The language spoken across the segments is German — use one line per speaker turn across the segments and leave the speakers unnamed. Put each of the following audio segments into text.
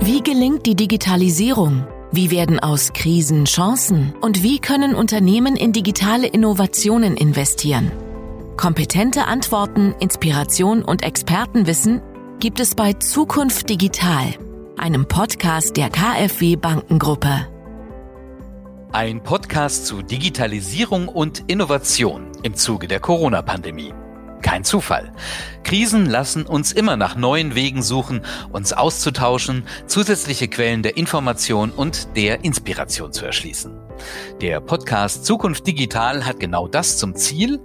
Wie gelingt die Digitalisierung? Wie werden aus Krisen Chancen? Und wie können Unternehmen in digitale Innovationen investieren? Kompetente Antworten, Inspiration und Expertenwissen gibt es bei Zukunft Digital, einem Podcast der KfW Bankengruppe.
Ein Podcast zu Digitalisierung und Innovation im Zuge der Corona-Pandemie. Kein Zufall. Krisen lassen uns immer nach neuen Wegen suchen, uns auszutauschen, zusätzliche Quellen der Information und der Inspiration zu erschließen. Der Podcast Zukunft Digital hat genau das zum Ziel,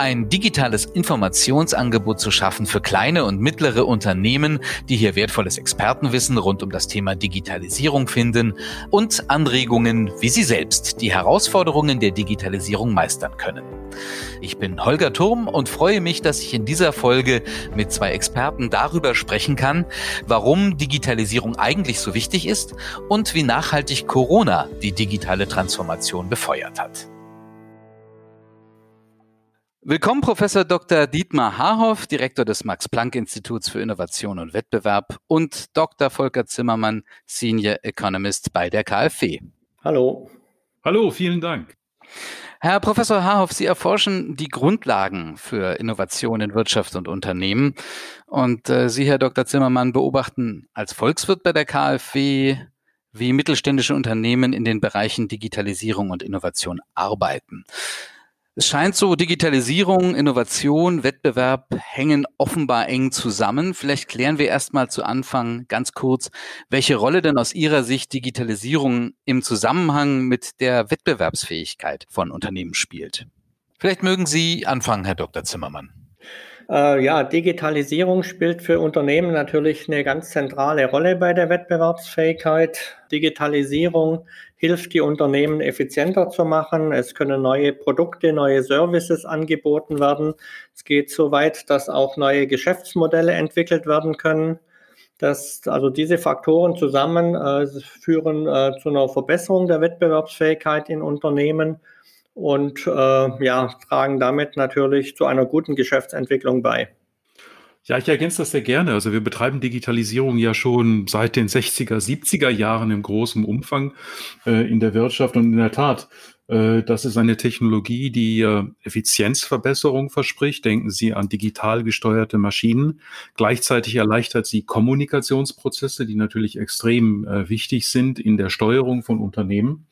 ein digitales Informationsangebot zu schaffen für kleine und mittlere Unternehmen, die hier wertvolles Expertenwissen rund um das Thema Digitalisierung finden und Anregungen, wie sie selbst die Herausforderungen der Digitalisierung meistern können. Ich bin Holger Turm und freue mich, dass ich in dieser Folge mit zwei Experten darüber sprechen kann, warum Digitalisierung eigentlich so wichtig ist und wie nachhaltig Corona die digitale Transformation befeuert hat. Willkommen, Professor Dr. Dietmar Haarhoff, Direktor des Max-Planck-Instituts für Innovation und Wettbewerb und Dr. Volker Zimmermann, Senior Economist bei der KfW.
Hallo.
Hallo, vielen Dank.
Herr Professor Haarhoff, Sie erforschen die Grundlagen für Innovation in Wirtschaft und Unternehmen. Und äh, Sie, Herr Dr. Zimmermann, beobachten als Volkswirt bei der KfW, wie mittelständische Unternehmen in den Bereichen Digitalisierung und Innovation arbeiten. Es scheint so, Digitalisierung, Innovation, Wettbewerb hängen offenbar eng zusammen. Vielleicht klären wir erstmal zu Anfang ganz kurz, welche Rolle denn aus Ihrer Sicht Digitalisierung im Zusammenhang mit der Wettbewerbsfähigkeit von Unternehmen spielt. Vielleicht mögen Sie anfangen, Herr Dr. Zimmermann.
Äh, ja, Digitalisierung spielt für Unternehmen natürlich eine ganz zentrale Rolle bei der Wettbewerbsfähigkeit. Digitalisierung hilft die Unternehmen effizienter zu machen. Es können neue Produkte, neue Services angeboten werden. Es geht so weit, dass auch neue Geschäftsmodelle entwickelt werden können. Das, also diese Faktoren zusammen äh, führen äh, zu einer Verbesserung der Wettbewerbsfähigkeit in Unternehmen und äh, ja, tragen damit natürlich zu einer guten Geschäftsentwicklung bei.
Ja, ich ergänze das sehr gerne. Also wir betreiben Digitalisierung ja schon seit den 60er, 70er Jahren im großen Umfang äh, in der Wirtschaft und in der Tat. Äh, das ist eine Technologie, die äh, Effizienzverbesserung verspricht. Denken Sie an digital gesteuerte Maschinen. Gleichzeitig erleichtert sie Kommunikationsprozesse, die natürlich extrem äh, wichtig sind in der Steuerung von Unternehmen.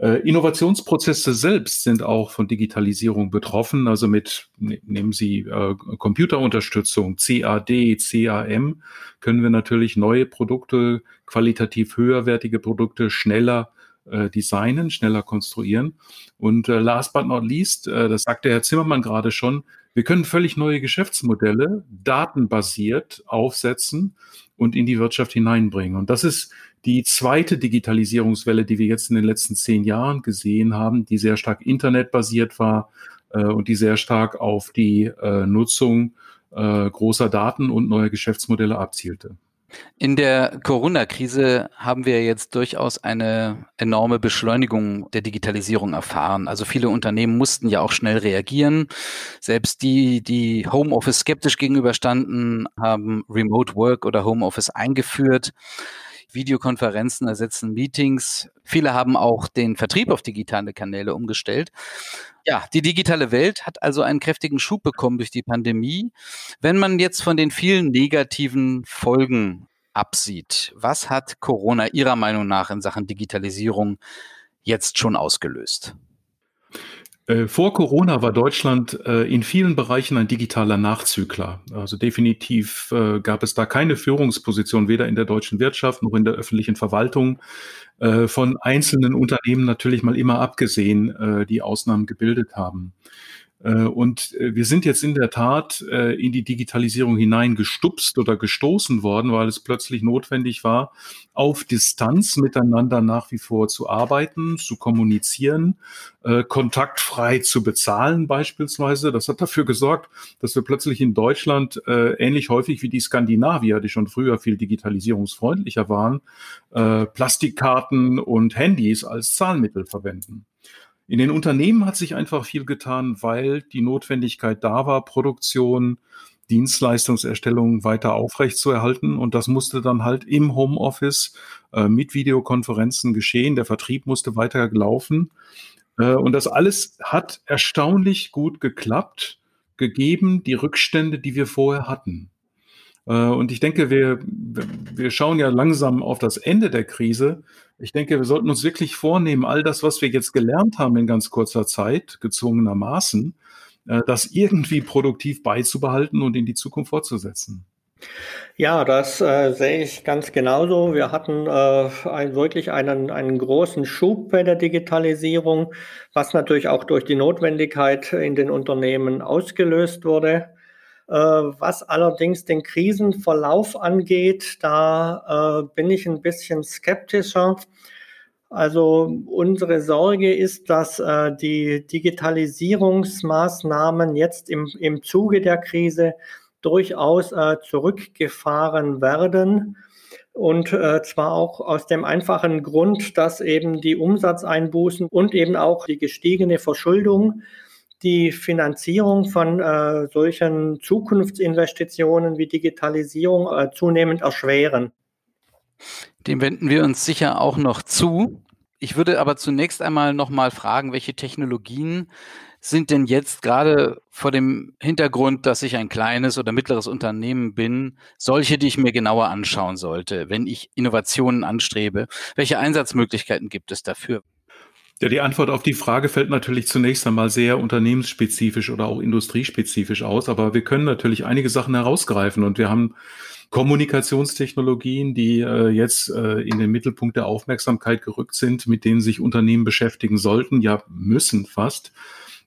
Äh, Innovationsprozesse selbst sind auch von Digitalisierung betroffen. Also mit, ne, nehmen Sie äh, Computerunterstützung, CAD, CAM, können wir natürlich neue Produkte, qualitativ höherwertige Produkte schneller äh, designen, schneller konstruieren. Und last but not least, das sagte Herr Zimmermann gerade schon, wir können völlig neue Geschäftsmodelle datenbasiert aufsetzen und in die Wirtschaft hineinbringen. Und das ist die zweite Digitalisierungswelle, die wir jetzt in den letzten zehn Jahren gesehen haben, die sehr stark internetbasiert war äh, und die sehr stark auf die äh, Nutzung äh, großer Daten und neuer Geschäftsmodelle abzielte.
In der Corona-Krise haben wir jetzt durchaus eine enorme Beschleunigung der Digitalisierung erfahren. Also viele Unternehmen mussten ja auch schnell reagieren. Selbst die, die Homeoffice skeptisch gegenüberstanden, haben Remote Work oder Homeoffice eingeführt. Videokonferenzen ersetzen Meetings. Viele haben auch den Vertrieb auf digitale Kanäle umgestellt. Ja, die digitale Welt hat also einen kräftigen Schub bekommen durch die Pandemie. Wenn man jetzt von den vielen negativen Folgen absieht, was hat Corona Ihrer Meinung nach in Sachen Digitalisierung jetzt schon ausgelöst?
Äh, vor Corona war Deutschland äh, in vielen Bereichen ein digitaler Nachzügler. Also definitiv äh, gab es da keine Führungsposition, weder in der deutschen Wirtschaft noch in der öffentlichen Verwaltung. Von einzelnen Unternehmen natürlich mal immer abgesehen, die Ausnahmen gebildet haben. Äh, und äh, wir sind jetzt in der Tat äh, in die Digitalisierung hineingestupst oder gestoßen worden, weil es plötzlich notwendig war, auf Distanz miteinander nach wie vor zu arbeiten, zu kommunizieren, kontaktfrei zu bezahlen beispielsweise. Das hat dafür gesorgt, dass wir plötzlich in Deutschland ähnlich häufig wie die Skandinavier, die schon früher viel digitalisierungsfreundlicher waren, Plastikkarten und Handys als Zahlmittel verwenden. In den Unternehmen hat sich einfach viel getan, weil die Notwendigkeit da war, Produktion Dienstleistungserstellung weiter aufrechtzuerhalten. Und das musste dann halt im Homeoffice äh, mit Videokonferenzen geschehen. Der Vertrieb musste weiter laufen. Äh, und das alles hat erstaunlich gut geklappt, gegeben die Rückstände, die wir vorher hatten. Äh, und ich denke, wir, wir schauen ja langsam auf das Ende der Krise. Ich denke, wir sollten uns wirklich vornehmen, all das, was wir jetzt gelernt haben in ganz kurzer Zeit, gezwungenermaßen, äh, das irgendwie produktiv beizubehalten und in die Zukunft fortzusetzen.
Ja, das äh, sehe ich ganz genauso. Wir hatten äh, ein, wirklich einen, einen großen Schub bei der Digitalisierung, was natürlich auch durch die Notwendigkeit in den Unternehmen ausgelöst wurde. Äh, was allerdings den Krisenverlauf angeht, da äh, bin ich ein bisschen skeptischer. Also unsere Sorge ist, dass äh, die Digitalisierungsmaßnahmen jetzt im, im Zuge der Krise durchaus zurückgefahren werden. Und äh, zwar auch aus dem einfachen Grund, dass eben die Umsatzeinbußen und eben auch die gestiegene Verschuldung die Finanzierung von äh, solchen Zukunftsinvestitionen wie Digitalisierung äh, zunehmend erschweren.
Dem wenden wir uns sicher auch noch zu. Ich würde aber zunächst einmal noch mal fragen, welche Technologien sind denn jetzt gerade vor dem Hintergrund, dass ich ein kleines oder mittleres Unternehmen bin, solche, die ich mir genauer anschauen sollte, wenn ich Innovationen anstrebe? Welche Einsatzmöglichkeiten gibt es dafür?
Ja, die Antwort auf die Frage fällt natürlich zunächst einmal sehr unternehmensspezifisch oder auch industriespezifisch aus, aber wir können natürlich einige Sachen herausgreifen und wir haben Kommunikationstechnologien, die äh, jetzt äh, in den Mittelpunkt der Aufmerksamkeit gerückt sind, mit denen sich Unternehmen beschäftigen sollten, ja müssen fast,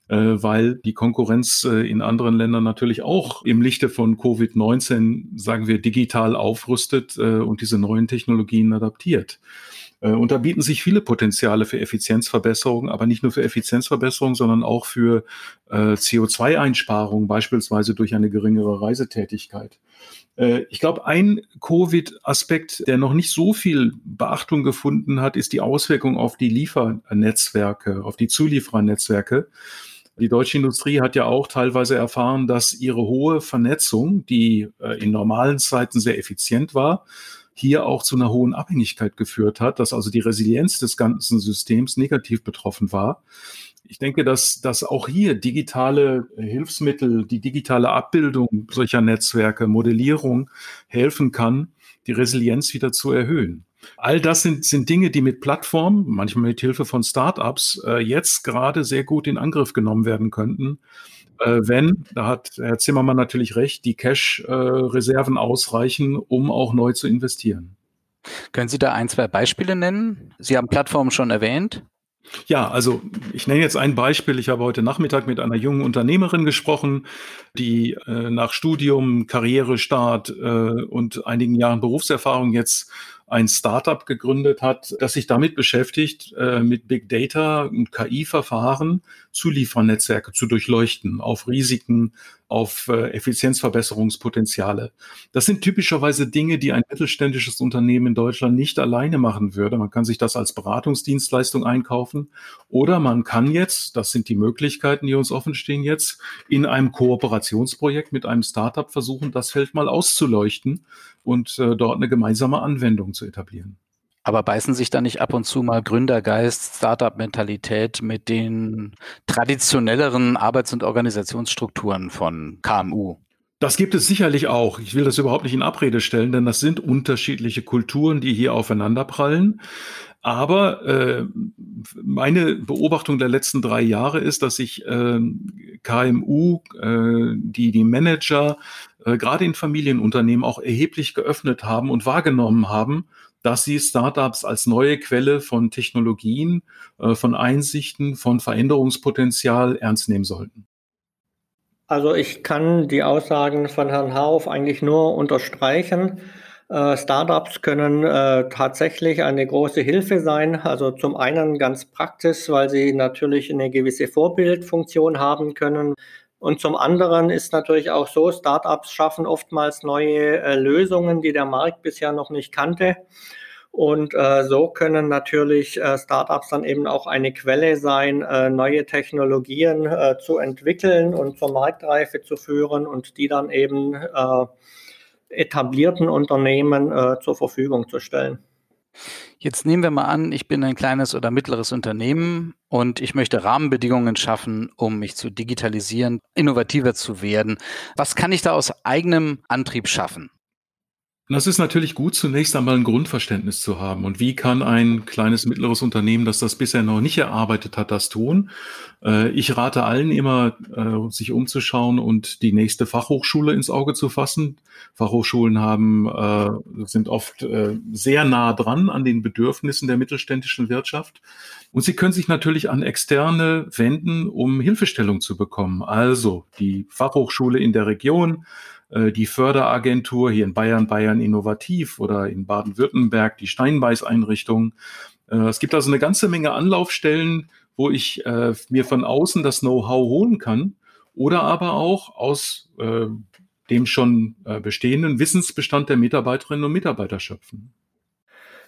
äh, weil die Konkurrenz äh, in anderen Ländern natürlich auch im Lichte von Covid-19, sagen wir, digital aufrüstet äh, und diese neuen Technologien adaptiert. Äh, und da bieten sich viele Potenziale für Effizienzverbesserungen, aber nicht nur für Effizienzverbesserungen, sondern auch für äh, CO2-Einsparungen, beispielsweise durch eine geringere Reisetätigkeit. Äh, ich glaube, ein Covid-Aspekt, der noch nicht so viel Beachtung gefunden hat, ist die Auswirkung auf die Liefernetzwerke, auf die Zulieferernetzwerke. Die deutsche Industrie hat ja auch teilweise erfahren, dass ihre hohe Vernetzung, die in normalen Zeiten sehr effizient war, hier auch zu einer hohen Abhängigkeit geführt hat, dass also die Resilienz des ganzen Systems negativ betroffen war. Ich denke, dass, dass auch hier digitale Hilfsmittel, die digitale Abbildung solcher Netzwerke, Modellierung helfen kann, die Resilienz wieder zu erhöhen. All das sind, sind Dinge, die mit Plattformen, manchmal mit Hilfe von Startups, äh, jetzt gerade sehr gut in Angriff genommen werden könnten äh, wenn, da hat Herr Zimmermann natürlich recht, die Cash-Reserven ausreichen, um auch neu zu investieren.
Können Sie da ein, zwei Beispiele nennen? Sie haben Plattformen schon erwähnt.
Ja, also ich nenne jetzt ein Beispiel. Ich habe heute Nachmittag mit einer jungen Unternehmerin gesprochen, die äh, nach Studium, Karrierestart äh, und einigen Jahren Berufserfahrung jetzt ein Startup gegründet hat, das sich damit beschäftigt, äh, mit Big Data und KI-Verfahren Zuliefernetzwerke zu durchleuchten, auf Risiken, auf äh, Effizienzverbesserungspotenziale. Das sind typischerweise Dinge, die ein mittelständisches Unternehmen in Deutschland nicht alleine machen würde. Man kann sich das als Beratungsdienstleistung einkaufen oder man kann jetzt, das sind die Möglichkeiten, die uns offen stehen jetzt, in einem Kooperationsprojekt mit einem Startup versuchen, das Feld mal auszuleuchten und äh, dort eine gemeinsame Anwendung zu etablieren.
Aber beißen sich da nicht ab und zu mal Gründergeist, Startup-Mentalität mit den traditionelleren Arbeits- und Organisationsstrukturen von KMU?
Das gibt es sicherlich auch. Ich will das überhaupt nicht in Abrede stellen, denn das sind unterschiedliche Kulturen, die hier aufeinanderprallen. Aber äh, meine Beobachtung der letzten drei Jahre ist, dass sich äh, KMU, äh, die die Manager äh, gerade in Familienunternehmen auch erheblich geöffnet haben und wahrgenommen haben dass sie Startups als neue Quelle von Technologien, äh, von Einsichten, von Veränderungspotenzial ernst nehmen sollten.
Also ich kann die Aussagen von Herrn Hauf eigentlich nur unterstreichen. Äh, Startups können äh, tatsächlich eine große Hilfe sein. Also zum einen ganz praktisch, weil sie natürlich eine gewisse Vorbildfunktion haben können. Und zum anderen ist natürlich auch so, Startups schaffen oftmals neue äh, Lösungen, die der Markt bisher noch nicht kannte. Und äh, so können natürlich äh, Startups dann eben auch eine Quelle sein, äh, neue Technologien äh, zu entwickeln und zur Marktreife zu führen und die dann eben äh, etablierten Unternehmen äh, zur Verfügung zu stellen.
Jetzt nehmen wir mal an, ich bin ein kleines oder mittleres Unternehmen und ich möchte Rahmenbedingungen schaffen, um mich zu digitalisieren, innovativer zu werden. Was kann ich da aus eigenem Antrieb schaffen?
Das ist natürlich gut, zunächst einmal ein Grundverständnis zu haben. Und wie kann ein kleines, mittleres Unternehmen, das das bisher noch nicht erarbeitet hat, das tun? Äh, ich rate allen immer, äh, sich umzuschauen und die nächste Fachhochschule ins Auge zu fassen. Fachhochschulen haben, äh, sind oft sehr nah dran an den Bedürfnissen der mittelständischen Wirtschaft. Und sie können sich natürlich an Externe wenden, um Hilfestellung zu bekommen. Also die Fachhochschule in der Region, die Förderagentur hier in Bayern, Bayern Innovativ oder in Baden-Württemberg die Steinbeiß-Einrichtung. Äh, es gibt also eine ganze Menge Anlaufstellen, wo ich äh, mir von außen das Know-how holen kann oder aber auch aus äh, dem schon äh, bestehenden Wissensbestand der Mitarbeiterinnen und Mitarbeiter schöpfen.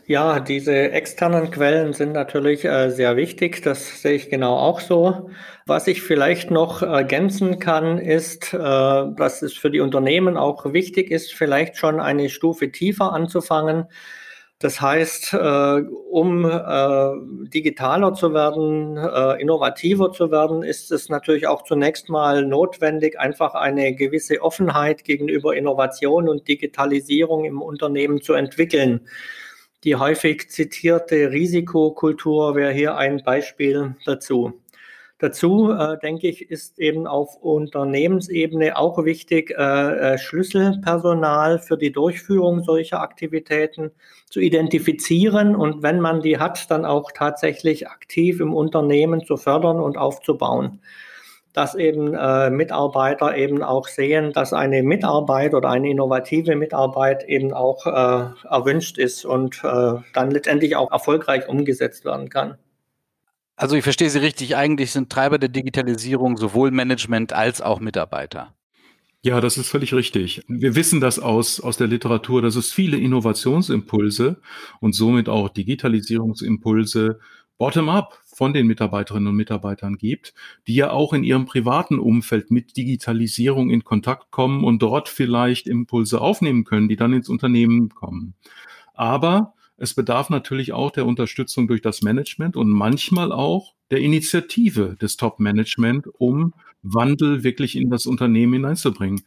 Ja, diese externen Quellen sind natürlich äh, sehr wichtig. Das sehe ich genau auch so. Was ich vielleicht noch ergänzen kann, ist, äh, dass es für die Unternehmen auch wichtig ist, vielleicht schon eine Stufe tiefer anzufangen. Das heißt, äh, um äh, digitaler zu werden, äh, innovativer zu werden, ist es natürlich auch zunächst mal notwendig, einfach eine gewisse Offenheit gegenüber Innovation und Digitalisierung im Unternehmen zu entwickeln. Die häufig zitierte Risikokultur wäre hier ein Beispiel dazu. Dazu, äh, denke ich, ist eben auf Unternehmensebene auch wichtig, äh, äh, Schlüsselpersonal für die Durchführung solcher Aktivitäten zu identifizieren und wenn man die hat, dann auch tatsächlich aktiv im Unternehmen zu fördern und aufzubauen dass eben äh, Mitarbeiter eben auch sehen, dass eine Mitarbeit oder eine innovative Mitarbeit eben auch äh, erwünscht ist und äh, dann letztendlich auch erfolgreich umgesetzt werden kann.
Also ich verstehe Sie richtig, eigentlich sind Treiber der Digitalisierung sowohl Management als auch Mitarbeiter.
Ja, das ist völlig richtig. Wir wissen das aus, aus der Literatur, dass es viele Innovationsimpulse und somit auch Digitalisierungsimpulse bottom-up von den Mitarbeiterinnen und Mitarbeitern gibt, die ja auch in ihrem privaten Umfeld mit Digitalisierung in Kontakt kommen und dort vielleicht Impulse aufnehmen können, die dann ins Unternehmen kommen. Aber es bedarf natürlich auch der Unterstützung durch das Management und manchmal auch der Initiative des Top-Management, um Wandel wirklich in das Unternehmen hineinzubringen.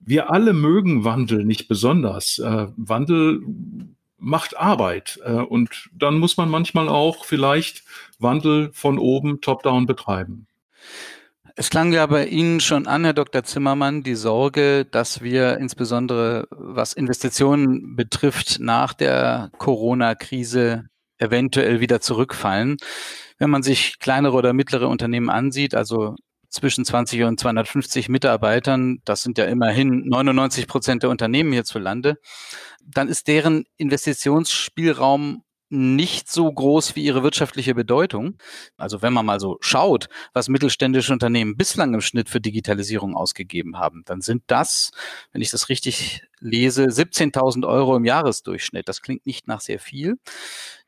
Wir alle mögen Wandel nicht besonders. Äh, Wandel macht Arbeit. Äh, und dann muss man manchmal auch vielleicht Wandel von oben top-down betreiben.
Es klang ja bei Ihnen schon an, Herr Dr. Zimmermann, die Sorge, dass wir insbesondere was Investitionen betrifft, nach der Corona-Krise eventuell wieder zurückfallen. Wenn man sich kleinere oder mittlere Unternehmen ansieht, also zwischen 20 und 250 Mitarbeitern, das sind ja immerhin 99 Prozent der Unternehmen hierzulande, dann ist deren Investitionsspielraum nicht so groß wie ihre wirtschaftliche Bedeutung. Also wenn man mal so schaut, was mittelständische Unternehmen bislang im Schnitt für Digitalisierung ausgegeben haben, dann sind das, wenn ich das richtig lese, 17.000 Euro im Jahresdurchschnitt. Das klingt nicht nach sehr viel.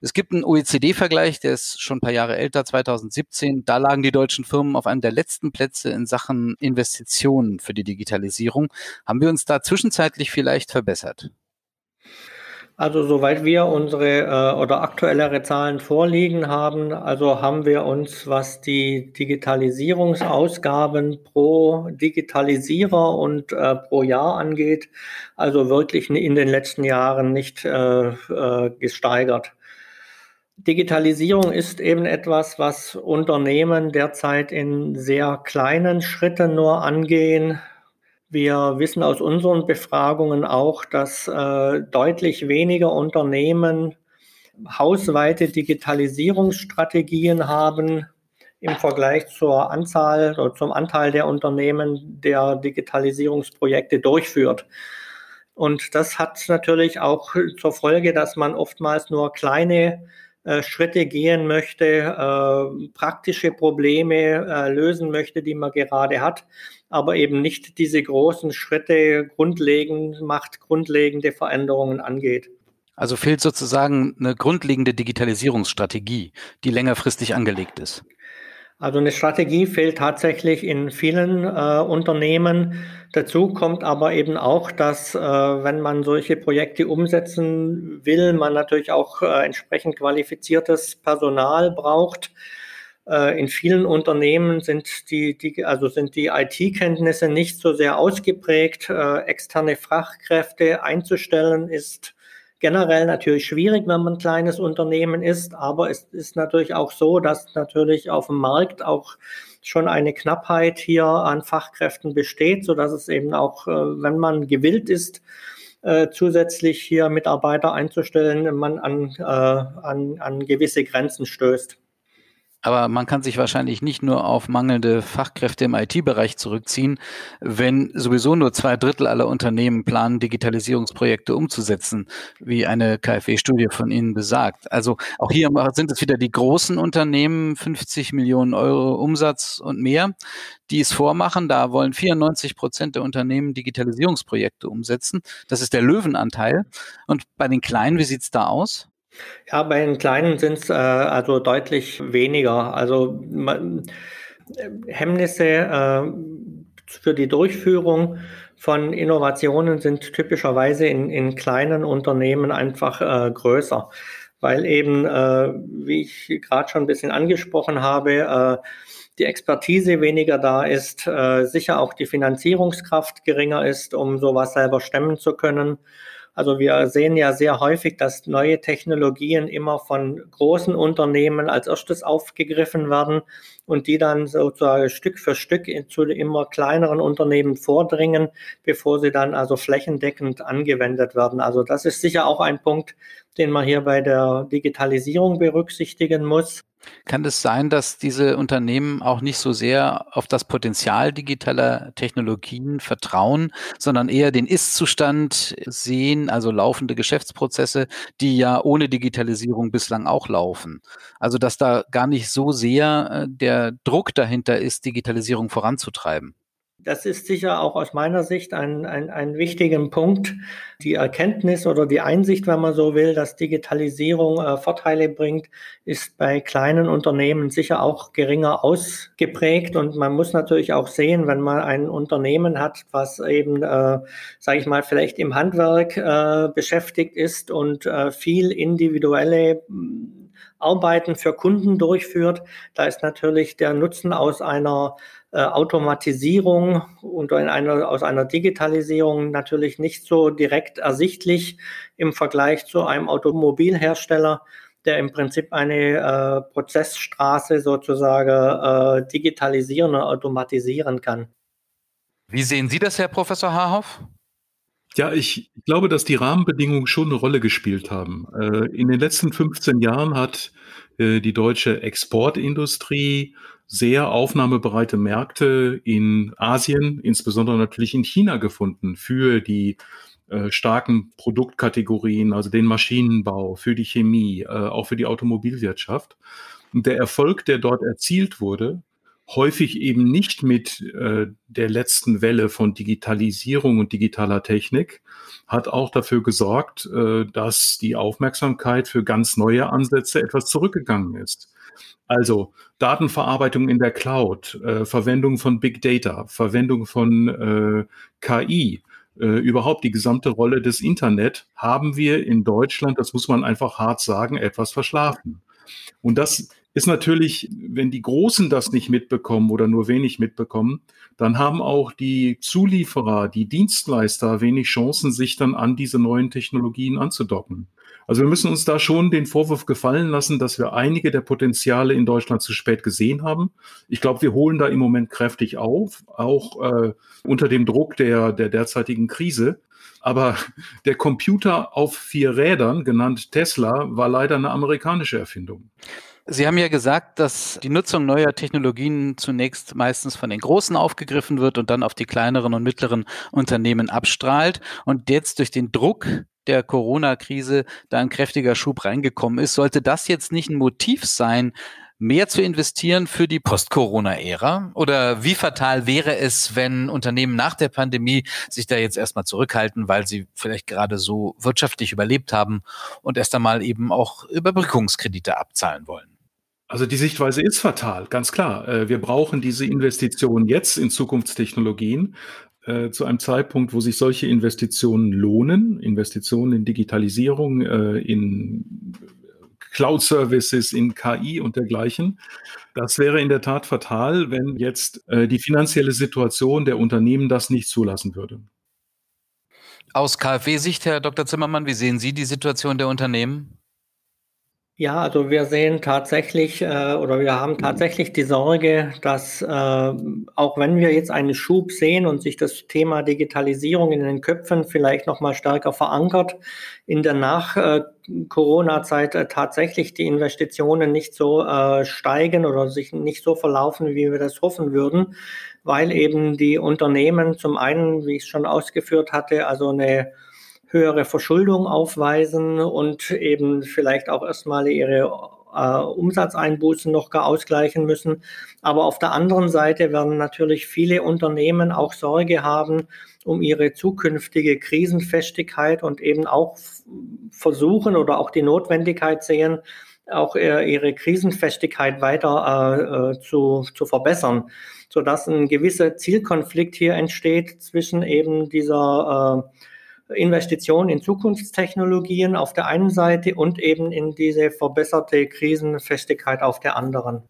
Es gibt einen OECD-Vergleich, der ist schon ein paar Jahre älter, 2017. Da lagen die deutschen Firmen auf einem der letzten Plätze in Sachen Investitionen für die Digitalisierung. Haben wir uns da zwischenzeitlich vielleicht verbessert?
Also soweit wir unsere äh, oder aktuellere Zahlen vorliegen haben, also haben wir uns, was die Digitalisierungsausgaben pro Digitalisierer und äh, pro Jahr angeht, also wirklich in den letzten Jahren nicht äh, äh, gesteigert. Digitalisierung ist eben etwas, was Unternehmen derzeit in sehr kleinen Schritten nur angehen. Wir wissen aus unseren Befragungen auch, dass äh, deutlich weniger Unternehmen hausweite Digitalisierungsstrategien haben im Vergleich zur Anzahl oder zum Anteil der Unternehmen, der Digitalisierungsprojekte durchführt. Und das hat natürlich auch zur Folge, dass man oftmals nur kleine Schritte gehen möchte, äh, praktische Probleme äh, lösen möchte, die man gerade hat aber eben nicht diese großen Schritte grundlegend macht, grundlegende Veränderungen angeht.
Also fehlt sozusagen eine grundlegende Digitalisierungsstrategie, die längerfristig angelegt ist.
Also eine Strategie fehlt tatsächlich in vielen äh, Unternehmen. Dazu kommt aber eben auch, dass äh, wenn man solche Projekte umsetzen will, man natürlich auch äh, entsprechend qualifiziertes Personal braucht. Äh, in vielen Unternehmen sind die, die also sind die IT-Kenntnisse nicht so sehr ausgeprägt. Äh, externe Fachkräfte einzustellen ist generell natürlich schwierig, wenn man ein kleines Unternehmen ist, aber es ist natürlich auch so, dass natürlich auf dem Markt auch schon eine Knappheit hier an Fachkräften besteht, so dass es eben auch, äh, wenn man gewillt ist, äh, zusätzlich hier Mitarbeiter einzustellen, man an, äh, an, an gewisse Grenzen stößt.
Aber man kann sich wahrscheinlich nicht nur auf mangelnde Fachkräfte im IT-Bereich zurückziehen, wenn sowieso nur zwei Drittel aller Unternehmen planen, Digitalisierungsprojekte umzusetzen, wie eine KfW-Studie von Ihnen besagt. Also auch hier sind es wieder die großen Unternehmen, 50 Millionen Euro Umsatz und mehr, die es vormachen. Da wollen 94 Prozent der Unternehmen Digitalisierungsprojekte umsetzen. Das ist der Löwenanteil. Und bei den Kleinen, wie sieht's da aus?
Ja, bei den Kleinen sind es äh, also deutlich weniger. Also man, äh, Hemmnisse äh, für die Durchführung von Innovationen sind typischerweise in, in kleinen Unternehmen einfach äh, größer, weil eben, äh, wie ich gerade schon ein bisschen angesprochen habe, äh, die Expertise weniger da ist, äh, sicher auch die Finanzierungskraft geringer ist, um sowas selber stemmen zu können. Also wir sehen ja sehr häufig, dass neue Technologien immer von großen Unternehmen als erstes aufgegriffen werden und die dann sozusagen Stück für Stück zu immer kleineren Unternehmen vordringen, bevor sie dann also flächendeckend angewendet werden. Also das ist sicher auch ein Punkt, den man hier bei der Digitalisierung berücksichtigen muss.
Kann es sein, dass diese Unternehmen auch nicht so sehr auf das Potenzial digitaler Technologien vertrauen, sondern eher den Ist-Zustand sehen, also laufende Geschäftsprozesse, die ja ohne Digitalisierung bislang auch laufen? Also dass da gar nicht so sehr äh, der Druck dahinter ist, Digitalisierung voranzutreiben.
Das ist sicher auch aus meiner Sicht ein, ein, ein wichtiger Punkt. Die Erkenntnis oder die Einsicht, wenn man so will, dass Digitalisierung äh, Vorteile bringt, ist bei kleinen Unternehmen sicher auch geringer ausgeprägt. Und man muss natürlich auch sehen, wenn man ein Unternehmen hat, was eben, äh, sage ich mal, vielleicht im Handwerk äh, beschäftigt ist und äh, viel individuelle Arbeiten für Kunden durchführt, da ist natürlich der Nutzen aus einer äh, Automatisierung und in einer, aus einer Digitalisierung natürlich nicht so direkt ersichtlich im Vergleich zu einem Automobilhersteller, der im Prinzip eine äh, Prozessstraße sozusagen äh, digitalisieren und automatisieren kann.
Wie sehen Sie das, Herr Professor Haarhoff?
Ja, ich glaube, dass die Rahmenbedingungen schon eine Rolle gespielt haben. Äh, in den letzten 15 Jahren hat äh, die deutsche Exportindustrie sehr aufnahmebereite Märkte in Asien, insbesondere natürlich in China gefunden für die äh, starken Produktkategorien, also den Maschinenbau, für die Chemie, auch für die Automobilwirtschaft. Und der Erfolg, der dort erzielt wurde, häufig eben nicht mit äh, der letzten Welle von Digitalisierung und digitaler Technik, hat auch dafür gesorgt, äh, dass die Aufmerksamkeit für ganz neue Ansätze etwas zurückgegangen ist. Also Datenverarbeitung in der Cloud, äh, Verwendung von Big Data, Verwendung von äh, KI, äh, überhaupt die gesamte Rolle des Internet haben wir in Deutschland, das muss man einfach hart sagen, etwas verschlafen. Und das ist natürlich, wenn die Großen das nicht mitbekommen oder nur wenig mitbekommen, dann haben auch die Zulieferer, die Dienstleister wenig Chancen, sich dann an diese neuen Technologien anzudocken. Also wir müssen uns da schon den Vorwurf gefallen lassen, dass wir einige der Potenziale in Deutschland zu spät gesehen haben. Ich glaube, wir holen da im Moment kräftig auf, auch äh, unter dem Druck der, der derzeitigen Krise. Aber der Computer auf vier Rädern, genannt Tesla, war leider eine amerikanische Erfindung.
Sie haben ja gesagt, dass die Nutzung neuer Technologien zunächst meistens von den Großen aufgegriffen wird und dann auf die kleineren und mittleren Unternehmen abstrahlt. Und jetzt durch den Druck der Corona-Krise da ein kräftiger Schub reingekommen ist. Sollte das jetzt nicht ein Motiv sein, mehr zu investieren für die Post-Corona-Ära? Oder wie fatal wäre es, wenn Unternehmen nach der Pandemie sich da jetzt erstmal zurückhalten, weil sie vielleicht gerade so wirtschaftlich überlebt haben und erst einmal eben auch Überbrückungskredite abzahlen wollen?
Also die Sichtweise ist fatal, ganz klar. Äh, wir brauchen diese Investitionen jetzt in Zukunftstechnologien äh, zu einem Zeitpunkt, wo sich solche Investitionen lohnen, Investitionen in Digitalisierung, äh, in Cloud-Services, in KI und dergleichen. Das wäre in der Tat fatal, wenn jetzt die finanzielle Situation der Unternehmen das nicht zulassen würde.
Aus KfW-Sicht, Herr Dr. Zimmermann, wie sehen Sie die Situation der Unternehmen?
Ja, also wir sehen tatsächlich äh, oder wir haben tatsächlich die Sorge, dass äh, auch wenn wir jetzt einen Schub sehen und sich das Thema Digitalisierung in den Köpfen vielleicht noch mal stärker verankert, in der Nach-Corona-Zeit äh, tatsächlich die Investitionen nicht so äh, steigen oder sich nicht so verlaufen, wie wir das hoffen würden, weil eben die Unternehmen zum einen, wie ich es schon ausgeführt hatte, also eine höhere Verschuldung aufweisen und eben vielleicht auch erstmal ihre äh, Umsatzeinbußen noch gar ausgleichen müssen. Aber auf der anderen Seite werden natürlich viele Unternehmen auch Sorge haben um ihre zukünftige Krisenfestigkeit und eben auch versuchen oder auch die Notwendigkeit sehen, auch ihre Krisenfestigkeit weiter äh, zu, zu verbessern, sodass ein gewisser Zielkonflikt hier entsteht zwischen eben dieser äh, Investitionen in Zukunftstechnologien auf der einen Seite und eben in diese verbesserte Krisenfestigkeit auf der anderen.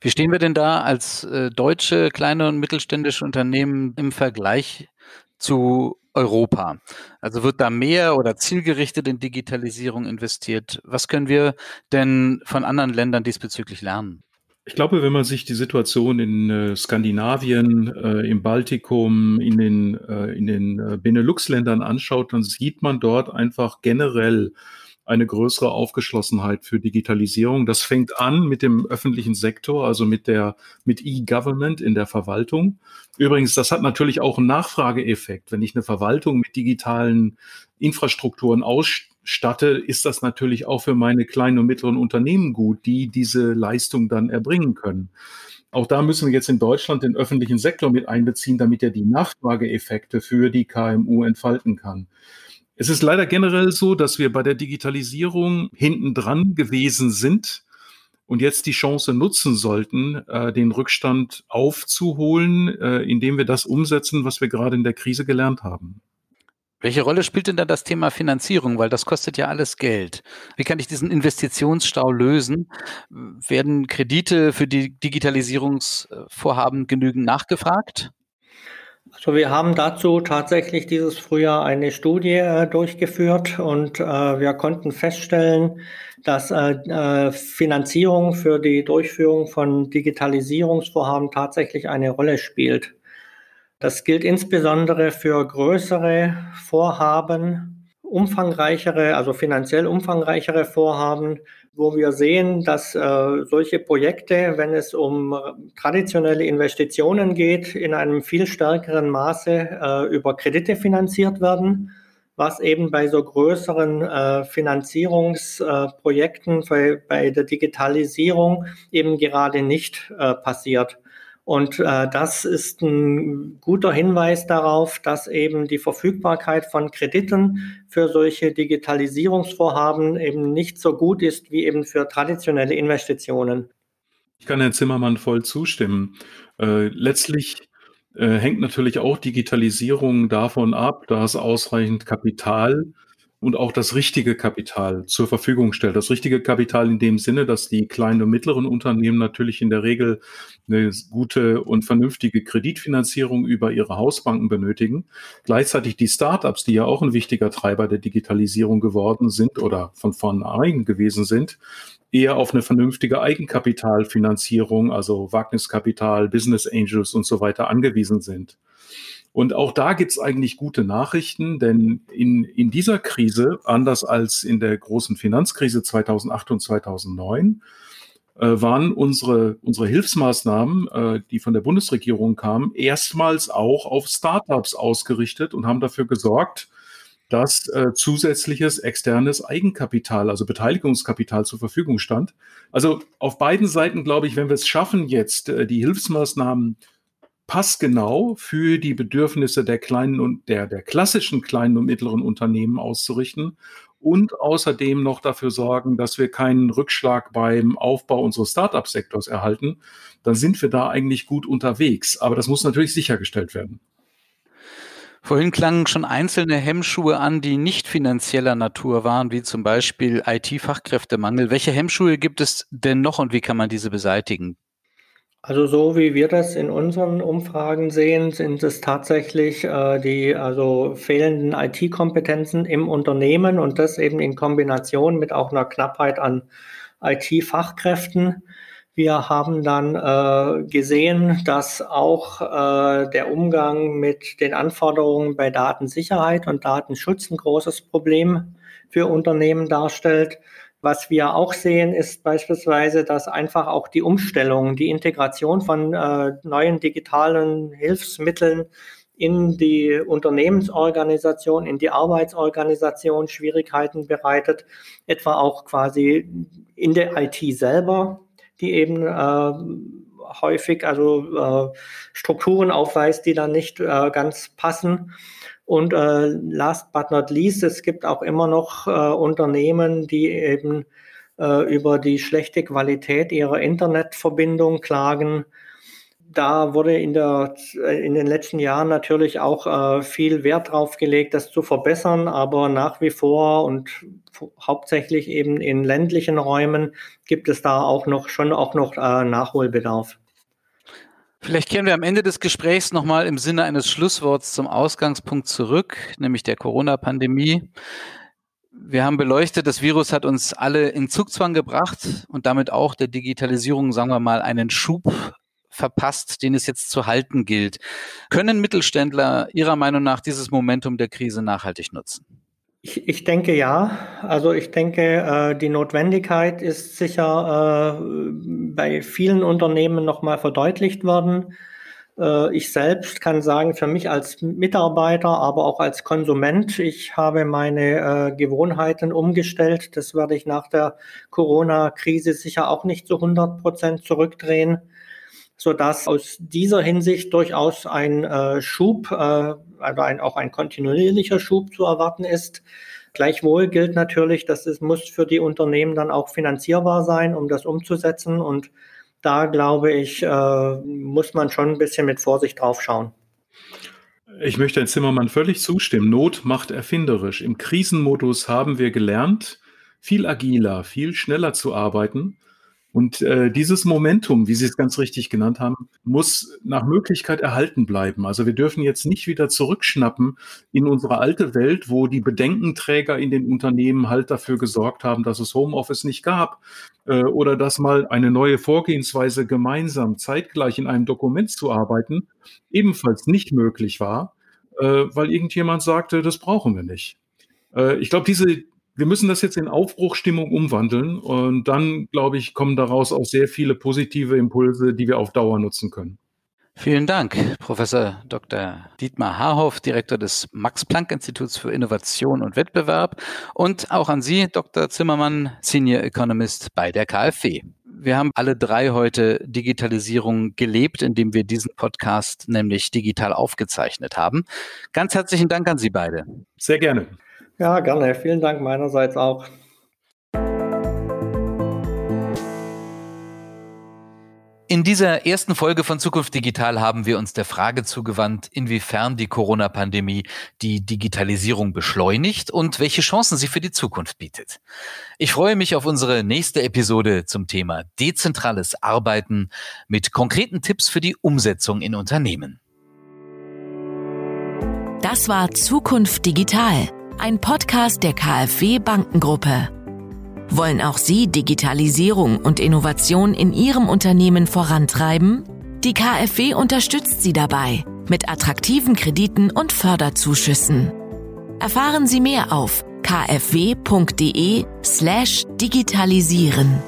Wie stehen wir denn da als äh, deutsche kleine und mittelständische Unternehmen im Vergleich zu Europa? Also wird da mehr oder zielgerichtet in Digitalisierung investiert? Was können wir denn von anderen Ländern diesbezüglich lernen?
Ich glaube, wenn man sich die Situation in äh, Skandinavien, äh, im Baltikum, in den, äh, in den äh, Benelux-Ländern anschaut, dann sieht man dort einfach generell eine größere Aufgeschlossenheit für Digitalisierung. Das fängt an mit dem öffentlichen Sektor, also mit der, mit E-Government in der Verwaltung. Übrigens, das hat natürlich auch einen Nachfrageeffekt. Wenn ich eine Verwaltung mit digitalen Infrastrukturen ausstatte, ist das natürlich auch für meine kleinen und mittleren Unternehmen gut, die diese Leistung dann erbringen können. Auch da müssen wir jetzt in Deutschland den öffentlichen Sektor mit einbeziehen, damit er die Nachfrageeffekte für die KMU entfalten kann. Es ist leider generell so, dass wir bei der Digitalisierung hinten dran gewesen sind und jetzt die Chance nutzen sollten, äh, den Rückstand aufzuholen, äh, indem wir das umsetzen, was wir gerade in der Krise gelernt haben.
Welche Rolle spielt denn da das Thema Finanzierung? Weil das kostet ja alles Geld. Wie kann ich diesen Investitionsstau lösen? Werden Kredite für die Digitalisierungsvorhaben genügend nachgefragt?
Also wir haben dazu tatsächlich dieses Frühjahr eine Studie äh, durchgeführt und äh, wir konnten feststellen, dass äh, äh, Finanzierung für die Durchführung von Digitalisierungsvorhaben tatsächlich eine Rolle spielt. Das gilt insbesondere für größere Vorhaben, umfangreichere, also finanziell umfangreichere Vorhaben, wo wir sehen, dass äh, solche Projekte, wenn es um traditionelle Investitionen geht, in einem viel stärkeren Maße äh, über Kredite finanziert werden, was eben bei so größeren äh, Finanzierungsprojekten bei, bei, der Digitalisierung eben gerade nicht äh, passiert. Und äh, das ist ein guter Hinweis darauf, dass eben die Verfügbarkeit von Krediten für solche Digitalisierungsvorhaben eben nicht so gut ist wie eben für traditionelle Investitionen.
Ich kann Herrn Zimmermann voll zustimmen. Äh, letztlich äh, hängt natürlich auch Digitalisierung davon ab, dass ausreichend Kapital und auch das richtige Kapital zur Verfügung stellt. Das richtige Kapital in dem Sinne, dass die kleinen und mittleren Unternehmen natürlich in der Regel eine gute und vernünftige Kreditfinanzierung über ihre Hausbanken benötigen. Gleichzeitig die Startups, die ja auch ein wichtiger Treiber der Digitalisierung geworden sind oder von vornherein gewesen sind, eher auf eine vernünftige Eigenkapitalfinanzierung, also Wagniskapital, Business Angels und so weiter angewiesen sind. Und auch da gibt es eigentlich gute Nachrichten, denn in, in dieser Krise, anders als in der großen Finanzkrise 2008 und 2009, äh, waren unsere, unsere Hilfsmaßnahmen, äh, die von der Bundesregierung kamen, erstmals auch auf Startups ausgerichtet und haben dafür gesorgt, dass äh, zusätzliches externes Eigenkapital, also Beteiligungskapital zur Verfügung stand. Also auf beiden Seiten glaube ich, wenn wir es schaffen, jetzt äh, die Hilfsmaßnahmen passgenau für die Bedürfnisse der kleinen und der, der klassischen kleinen und mittleren Unternehmen auszurichten und außerdem noch dafür sorgen, dass wir keinen Rückschlag beim Aufbau unseres Startup-Sektors erhalten, dann sind wir da eigentlich gut unterwegs. Aber das muss natürlich sichergestellt werden.
Vorhin klangen schon einzelne Hemmschuhe an, die nicht finanzieller Natur waren, wie zum Beispiel IT-Fachkräftemangel. Welche Hemmschuhe gibt es denn noch und wie kann man diese beseitigen?
Also so wie wir das in unseren Umfragen sehen, sind es tatsächlich äh, die also fehlenden IT-Kompetenzen im Unternehmen und das eben in Kombination mit auch einer Knappheit an IT-Fachkräften. Wir haben dann äh, gesehen, dass auch äh, der Umgang mit den Anforderungen bei Datensicherheit und Datenschutz ein großes Problem für Unternehmen darstellt. Was wir auch sehen, ist beispielsweise, dass einfach auch die Umstellung, die Integration von äh, neuen digitalen Hilfsmitteln in die Unternehmensorganisation, in die Arbeitsorganisation Schwierigkeiten bereitet, etwa auch quasi in der IT selber, die eben äh, häufig also äh, Strukturen aufweist, die dann nicht äh, ganz passen. Und äh, last but not least, es gibt auch immer noch äh, Unternehmen, die eben äh, über die schlechte Qualität ihrer Internetverbindung klagen. Da wurde in, der, äh, in den letzten Jahren natürlich auch äh, viel Wert drauf gelegt, das zu verbessern, aber nach wie vor und hauptsächlich eben in ländlichen Räumen gibt es da auch noch schon auch noch äh, Nachholbedarf.
Vielleicht kehren wir am Ende des Gesprächs nochmal im Sinne eines Schlussworts zum Ausgangspunkt zurück, nämlich der Corona-Pandemie. Wir haben beleuchtet, das Virus hat uns alle in Zugzwang gebracht und damit auch der Digitalisierung, sagen wir mal, einen Schub verpasst, den es jetzt zu halten gilt. Können Mittelständler Ihrer Meinung nach dieses Momentum der Krise nachhaltig nutzen?
Ich, ich denke ja. Also ich denke, äh, die Notwendigkeit ist sicher äh, bei vielen Unternehmen nochmal verdeutlicht worden. Äh, ich selbst kann sagen, für mich als Mitarbeiter, aber auch als Konsument, ich habe meine Gewohnheiten umgestellt. Das werde ich nach der Corona-Krise sicher auch nicht zu 100 Prozent zurückdrehen so dass aus dieser Hinsicht durchaus ein äh, Schub, äh, also ein, auch ein kontinuierlicher Schub zu erwarten ist. Gleichwohl gilt natürlich, dass es muss für die Unternehmen dann auch finanzierbar sein, um das umzusetzen. Und da glaube ich, äh, muss man schon ein bisschen mit Vorsicht drauf schauen.
Ich möchte Herrn Zimmermann völlig zustimmen. Not macht erfinderisch. Im Krisenmodus haben wir gelernt, viel agiler, viel schneller zu arbeiten und äh, dieses Momentum, wie Sie es ganz richtig genannt haben, muss nach Möglichkeit erhalten bleiben. Also wir dürfen jetzt nicht wieder zurückschnappen in unsere alte Welt, wo die Bedenkenträger in den Unternehmen halt dafür gesorgt haben, dass es Homeoffice nicht gab äh, oder dass mal eine neue Vorgehensweise gemeinsam zeitgleich in einem Dokument zu arbeiten ebenfalls nicht möglich war, äh, weil irgendjemand sagte, das brauchen wir nicht. Äh, ich glaube, diese wir müssen das jetzt in Aufbruchstimmung umwandeln und dann, glaube ich, kommen daraus auch sehr viele positive Impulse, die wir auf Dauer nutzen können.
Vielen Dank, Professor Dr. Dietmar Haarhoff, Direktor des Max-Planck-Instituts für Innovation und Wettbewerb und auch an Sie, Dr. Zimmermann, Senior Economist bei der KfW. Wir haben alle drei heute Digitalisierung gelebt, indem wir diesen Podcast nämlich digital aufgezeichnet haben. Ganz herzlichen Dank an Sie beide.
Sehr gerne.
Ja, gerne. Vielen Dank meinerseits auch.
In dieser ersten Folge von Zukunft Digital haben wir uns der Frage zugewandt, inwiefern die Corona-Pandemie die Digitalisierung beschleunigt und welche Chancen sie für die Zukunft bietet. Ich freue mich auf unsere nächste Episode zum Thema dezentrales Arbeiten mit konkreten Tipps für die Umsetzung in Unternehmen.
Das war Zukunft Digital ein Podcast der KfW Bankengruppe. Wollen auch Sie Digitalisierung und Innovation in Ihrem Unternehmen vorantreiben? Die KfW unterstützt Sie dabei mit attraktiven Krediten und Förderzuschüssen. Erfahren Sie mehr auf kfw.de slash digitalisieren.